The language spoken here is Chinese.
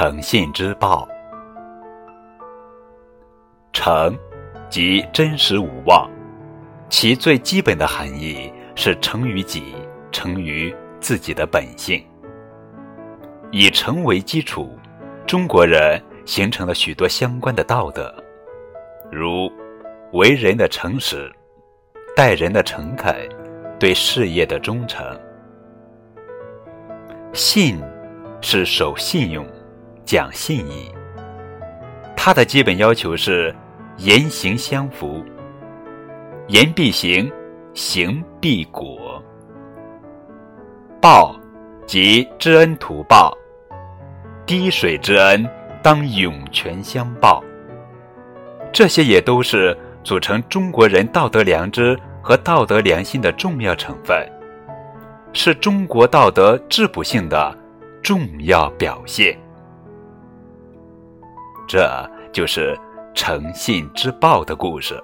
诚信之报。诚，即真实无妄，其最基本的含义是诚于己，诚于自己的本性。以诚为基础，中国人形成了许多相关的道德，如为人的诚实、待人的诚恳、对事业的忠诚。信是守信用。讲信义，它的基本要求是言行相符，言必行，行必果。报，即知恩图报，滴水之恩当涌泉相报。这些也都是组成中国人道德良知和道德良心的重要成分，是中国道德质朴性的重要表现。这就是诚信之报的故事。